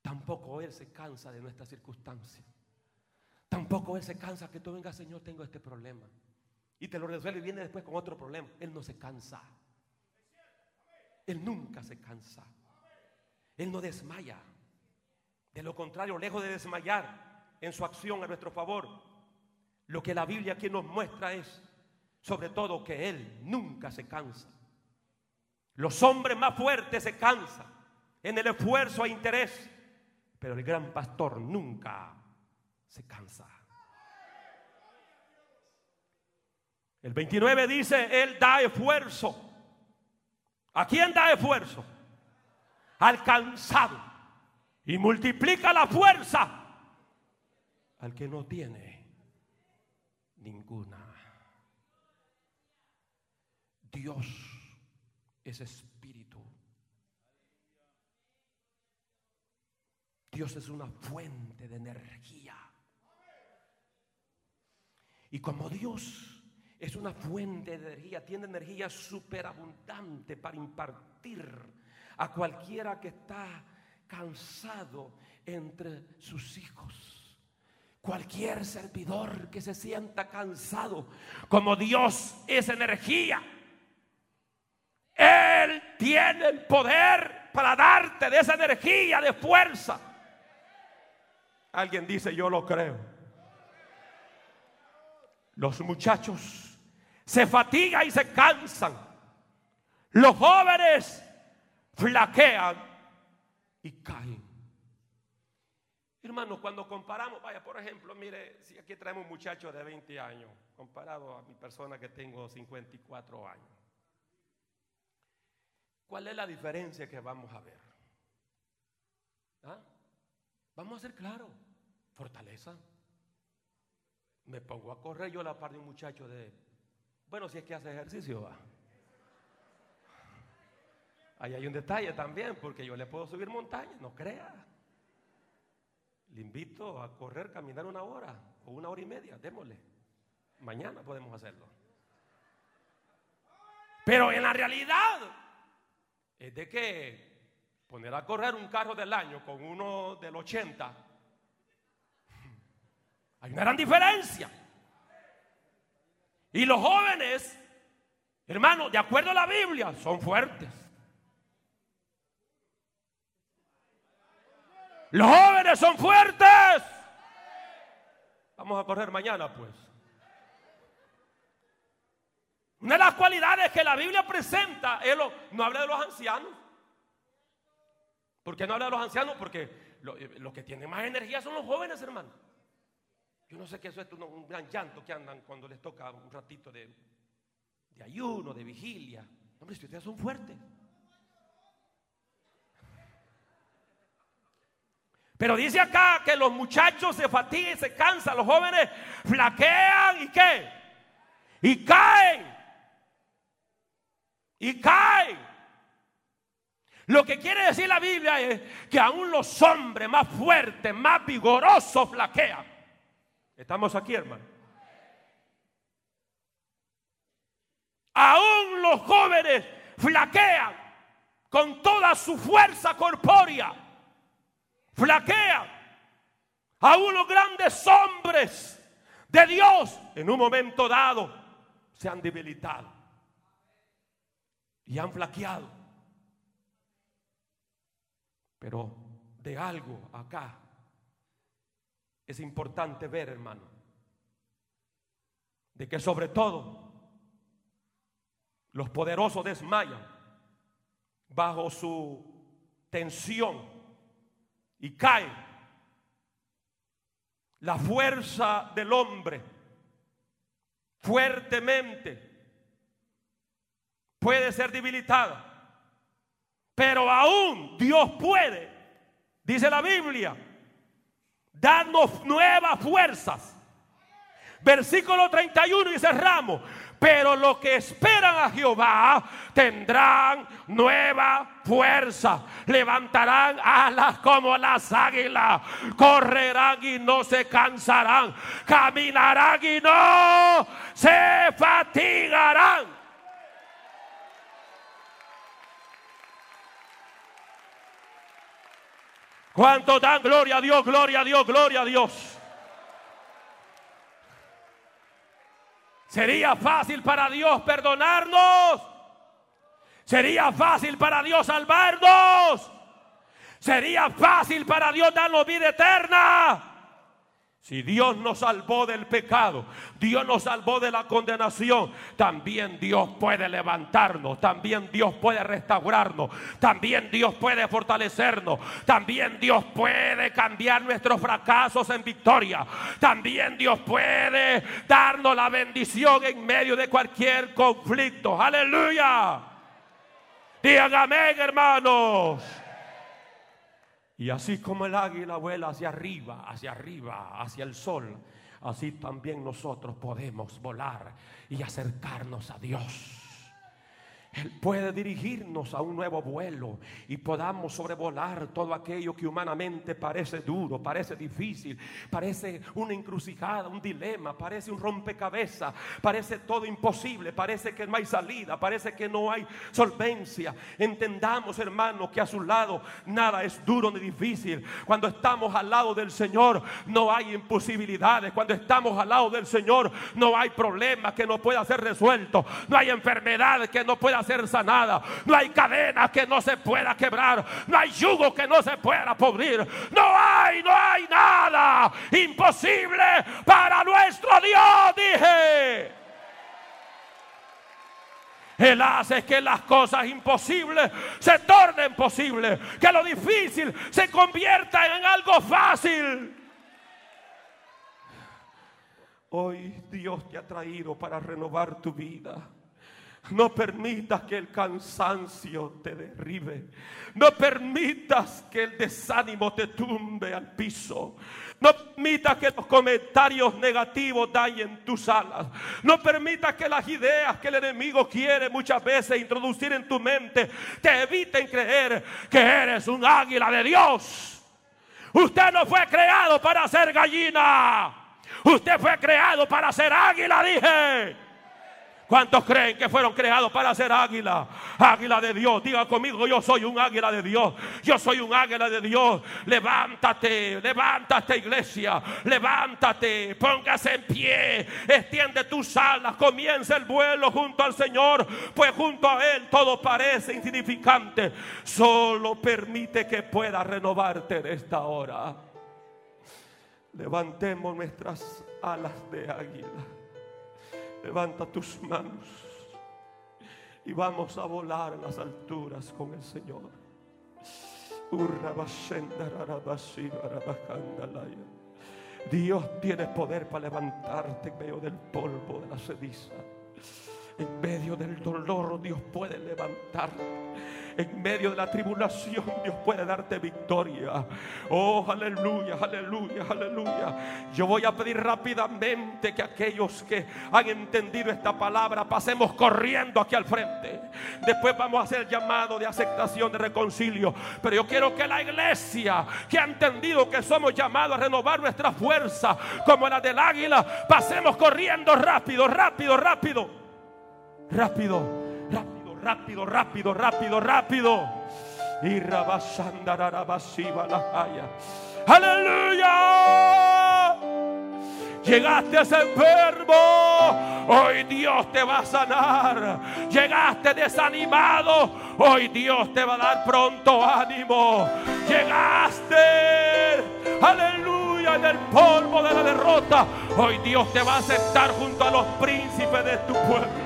Tampoco Él se cansa de nuestras circunstancias. Tampoco Él se cansa que tú vengas, Señor, tengo este problema. Y te lo resuelve y viene después con otro problema. Él no se cansa. Él nunca se cansa. Él no desmaya. De lo contrario, lejos de desmayar en su acción a nuestro favor, lo que la Biblia aquí nos muestra es, sobre todo, que Él nunca se cansa. Los hombres más fuertes se cansan en el esfuerzo e interés, pero el gran pastor nunca se cansa. El 29 dice, Él da esfuerzo ¿A quién da esfuerzo? Alcanzado. Y multiplica la fuerza al que no tiene ninguna. Dios es espíritu. Dios es una fuente de energía. Y como Dios es una fuente de energía, tiene energía superabundante para impartir a cualquiera que está cansado entre sus hijos. Cualquier servidor que se sienta cansado, como Dios es energía, Él tiene el poder para darte de esa energía de fuerza. Alguien dice, yo lo creo. Los muchachos se fatigan y se cansan. Los jóvenes flaquean y caen. Hermano, cuando comparamos, vaya, por ejemplo, mire, si aquí traemos un muchacho de 20 años, comparado a mi persona que tengo 54 años. ¿Cuál es la diferencia que vamos a ver? ¿Ah? Vamos a ser claros, fortaleza. Me pongo a correr yo a la par de un muchacho de, bueno, si es que hace ejercicio, va. Ahí hay un detalle también, porque yo le puedo subir montaña, no crea. Le invito a correr, caminar una hora o una hora y media, démosle. Mañana podemos hacerlo. Pero en la realidad es de que poner a correr un carro del año con uno del 80, hay una gran diferencia. Y los jóvenes, hermano, de acuerdo a la Biblia, son fuertes. Los jóvenes son fuertes. Vamos a correr mañana, pues. Una de las cualidades que la Biblia presenta es lo, no habla de los ancianos. ¿Por qué no habla de los ancianos? Porque los que tienen más energía son los jóvenes, hermano. Yo no sé qué es un gran llanto que andan cuando les toca un ratito de, ayuno, de vigilia. Hombre, si ustedes son fuertes. Pero dice acá que los muchachos se fatigan se cansan, los jóvenes flaquean y qué? Y caen. Y caen. Lo que quiere decir la Biblia es que aún los hombres más fuertes, más vigorosos flaquean. Estamos aquí, hermano. Aún los jóvenes flaquean con toda su fuerza corpórea flaquea. Aún los grandes hombres de Dios en un momento dado se han debilitado y han flaqueado. Pero de algo acá es importante ver, hermano, de que sobre todo los poderosos desmayan bajo su tensión y cae. La fuerza del hombre fuertemente puede ser debilitada, pero aún Dios puede, dice la Biblia, darnos nuevas fuerzas. Versículo 31 y cerramos. Pero los que esperan a Jehová tendrán nueva fuerza. Levantarán alas como las águilas. Correrán y no se cansarán. Caminarán y no se fatigarán. ¿Cuánto dan gloria a Dios, gloria a Dios, gloria a Dios? ¿Sería fácil para Dios perdonarnos? ¿Sería fácil para Dios salvarnos? ¿Sería fácil para Dios darnos vida eterna? Si Dios nos salvó del pecado, Dios nos salvó de la condenación, también Dios puede levantarnos, también Dios puede restaurarnos, también Dios puede fortalecernos, también Dios puede cambiar nuestros fracasos en victoria, también Dios puede darnos la bendición en medio de cualquier conflicto. Aleluya. Digan amén, hermanos. Y así como el águila vuela hacia arriba, hacia arriba, hacia el sol, así también nosotros podemos volar y acercarnos a Dios. Él puede dirigirnos a un nuevo vuelo y podamos sobrevolar todo aquello que humanamente parece duro, parece difícil, parece una encrucijada, un dilema, parece un rompecabezas, parece todo imposible, parece que no hay salida, parece que no hay solvencia. Entendamos, hermano, que a su lado nada es duro ni difícil. Cuando estamos al lado del Señor no hay imposibilidades. Cuando estamos al lado del Señor no hay problema que no pueda ser resuelto. No hay enfermedad que no pueda ser sanada. No hay cadena que no se pueda quebrar. No hay yugo que no se pueda podrir. No hay, no hay nada imposible para nuestro Dios, dije. Él hace que las cosas imposibles se tornen posibles, que lo difícil se convierta en algo fácil. Hoy Dios te ha traído para renovar tu vida. No permitas que el cansancio te derribe. No permitas que el desánimo te tumbe al piso. No permitas que los comentarios negativos dañen tus alas. No permitas que las ideas que el enemigo quiere muchas veces introducir en tu mente te eviten creer que eres un águila de Dios. Usted no fue creado para ser gallina. Usted fue creado para ser águila, dije. ¿Cuántos creen que fueron creados para ser águila? Águila de Dios. Diga conmigo, yo soy un águila de Dios. Yo soy un águila de Dios. Levántate, levántate iglesia. Levántate, póngase en pie. Extiende tus alas. Comienza el vuelo junto al Señor. Pues junto a Él todo parece insignificante. Solo permite que pueda renovarte en esta hora. Levantemos nuestras alas de águila. Levanta tus manos y vamos a volar a las alturas con el Señor. Dios tiene poder para levantarte en medio del polvo de la ceniza. En medio del dolor Dios puede levantarte. En medio de la tribulación Dios puede darte victoria. Oh, aleluya, aleluya, aleluya. Yo voy a pedir rápidamente que aquellos que han entendido esta palabra pasemos corriendo aquí al frente. Después vamos a hacer el llamado de aceptación, de reconcilio. Pero yo quiero que la iglesia que ha entendido que somos llamados a renovar nuestra fuerza como la del águila, pasemos corriendo rápido, rápido, rápido rápido, rápido, rápido, rápido, rápido. Y Aleluya. Llegaste a ese enfermo. Hoy Dios te va a sanar. Llegaste desanimado. Hoy Dios te va a dar pronto ánimo. Llegaste. Aleluya. En el polvo de la derrota. Hoy Dios te va a aceptar junto a los príncipes de tu pueblo.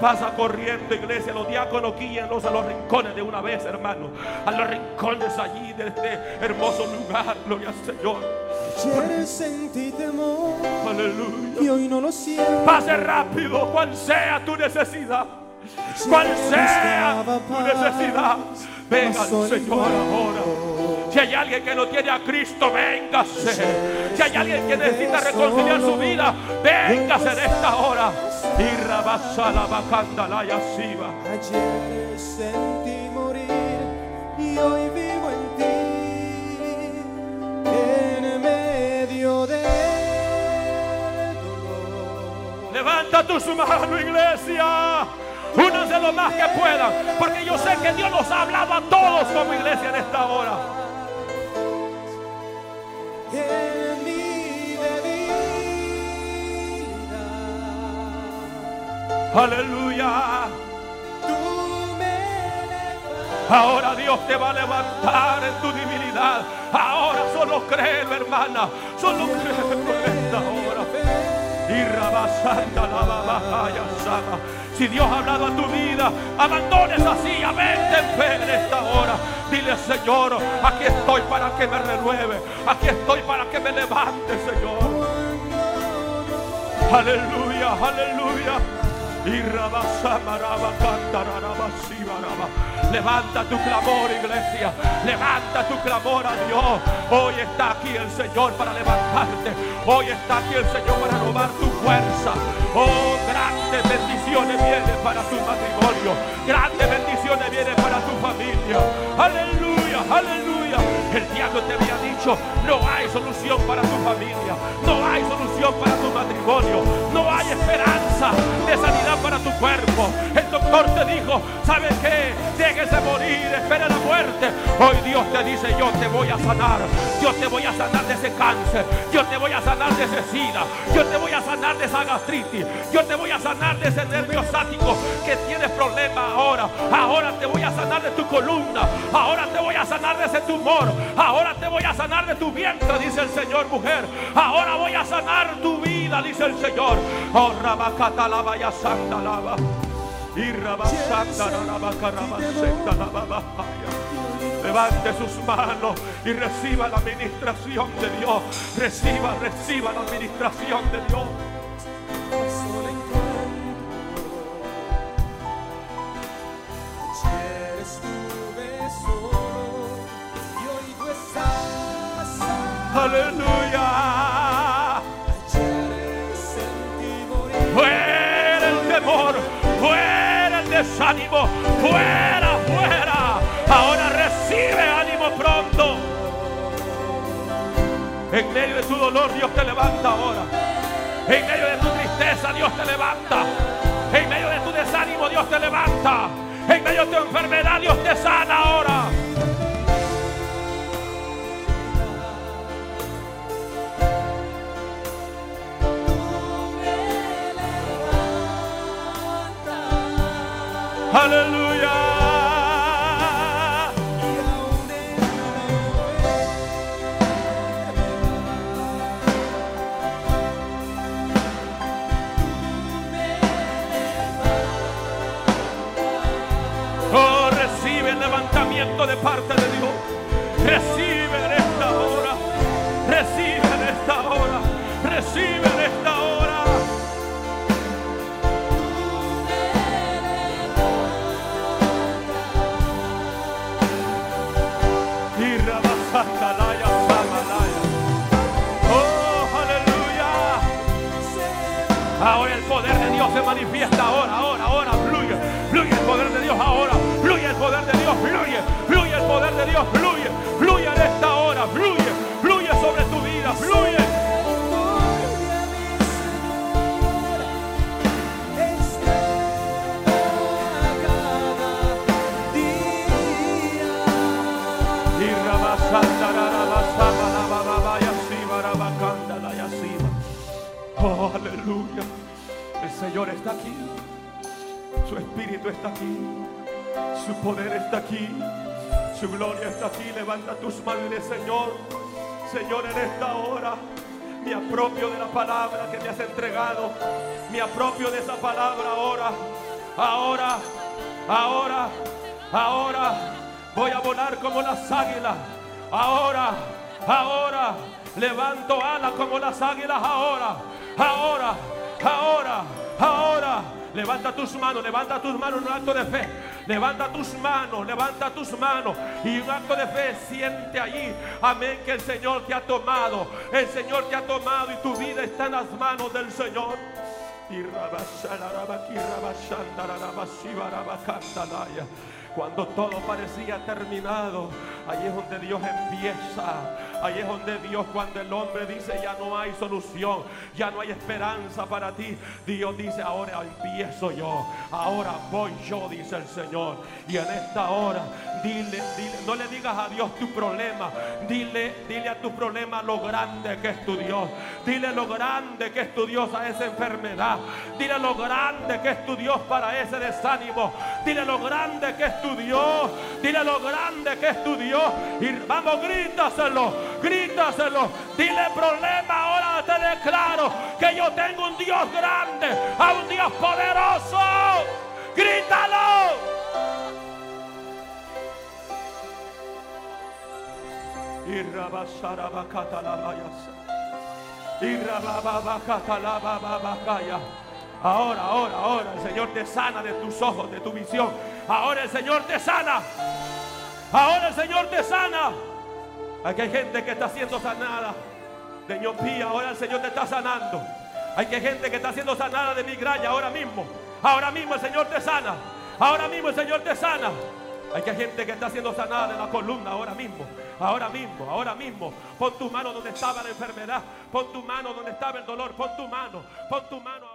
Pasa corriendo, iglesia. Los diáconos guíenlos a los rincones de una vez, hermano. A los rincones allí de este hermoso lugar. Gloria al Señor. Ayer sentí temor. Aleluya. Y hoy no lo siento. Pase rápido, cual sea tu necesidad. Cual sea tu necesidad. Venga al Señor ahora. Si hay alguien que no tiene a Cristo, véngase. Si hay alguien que necesita reconciliar su vida, véngase en esta hora. Y rabasa la. Ayer sentí morir y hoy vivo en ti. En medio del dolor. Levanta tus manos, iglesia. Únanse lo más que puedan. Porque yo sé que Dios nos ha hablado a todos como iglesia en esta hora. En mi debilidad. Aleluya. Ahora Dios te va a levantar en tu debilidad. Ahora solo créelo, hermana. Solo créelo en esta hora. Si Dios ha hablado a tu vida, abandones así, vente en fe en esta hora. Dile, Señor, aquí estoy para que me renueve. Aquí estoy para que me levante, Señor. Aleluya, aleluya. Y. Levanta tu clamor, iglesia. Levanta tu clamor a Dios. Hoy está aquí el Señor para levantarte. Hoy está aquí el Señor para robar tu fuerza. Oh, grandes bendiciones vienen para tu matrimonio. Grandes bendiciones vienen para tu familia. Aleluya, aleluya. El diablo te había no hay solución para tu familia. No hay solución para tu matrimonio. No hay esperanza de sanidad para tu cuerpo. El doctor te dijo, ¿sabes qué? Déjese morir, espere la muerte. Hoy Dios te dice, yo te voy a sanar. Yo te voy a sanar de ese cáncer. Yo te voy a sanar de ese sida. Yo te voy a sanar de esa gastritis. Yo te voy a sanar de ese nervio sático que tienes problemas ahora. Ahora te voy a sanar de tu columna. Ahora te voy a sanar de ese tumor. Ahora te voy a sanar de tu vientre, dice el Señor, mujer. Ahora voy a sanar tu vida, dice el Señor. Oh, rabacata la vaya santa lava. Y. Levante sus manos y reciba la administración de Dios. Reciba, reciba la administración de Dios. Aleluya. Fuera el temor, fuera el desánimo, fuera, fuera. Ahora recibe ánimo pronto. En medio de tu dolor Dios te levanta ahora. En medio de tu tristeza Dios te levanta. En medio de tu desánimo Dios te levanta. En medio de tu enfermedad Dios te sana ahora. Aleluya. Oh, de parte de Dios. Recibe en esta hora. Recibe en esta hora. Recibe Oh, aleluya. Ahora el poder de Dios se manifiesta. Ahora, ahora, ahora, fluye, fluye el poder de Dios ahora, fluye el poder de Dios, fluye, fluye el poder de Dios, fluye, fluye aleluya. El Señor está aquí. Su espíritu está aquí. Su poder está aquí. Su gloria está aquí. Levanta tus manos Señor, Señor, en esta hora me apropio de la palabra que me has entregado. Me apropio de esa palabra ahora. Ahora, ahora, ahora. Voy a volar como las águilas. Ahora, ahora. Levanto alas como las águilas ahora. Ahora, ahora, ahora. Levanta tus manos, levanta tus manos un acto de fe. Levanta tus manos, levanta tus manos. Y un acto de fe siente allí. Amén, que el Señor te ha tomado. El Señor te ha tomado y tu vida está en las manos del Señor. Cuando todo parecía terminado, ahí es donde Dios empieza. Ahí es donde Dios, cuando el hombre dice ya no hay solución, ya no hay esperanza para ti, Dios dice ahora empiezo yo, ahora voy yo, dice el Señor. Y en esta hora, dile, dile, no le digas a Dios tu problema, dile, dile a tu problema lo grande que es tu Dios. Dile lo grande que es tu Dios a esa enfermedad. Dile lo grande que es tu Dios para ese desánimo. Dile lo grande que es tu Dios. Dile lo grande que es tu Dios. Y vamos, grítaselo, grítaselo. Dile problema, ahora te declaro que yo tengo un Dios grande, a un Dios poderoso. Grítalo. Ahora, ahora, ahora el Señor te sana de tus ojos, de tu visión. Ahora el Señor te sana. Ahora el Señor te sana. Aquí hay gente que está siendo sanada de miopía. Ahora el Señor te está sanando. Hay que gente que está siendo sanada de migraña ahora mismo. Ahora mismo el Señor te sana. Ahora mismo el Señor te sana. Hay que gente que está siendo sanada de la columna ahora mismo. Ahora mismo, ahora mismo. Pon tu mano donde estaba la enfermedad. Pon tu mano donde estaba el dolor. Pon tu mano. Pon tu mano.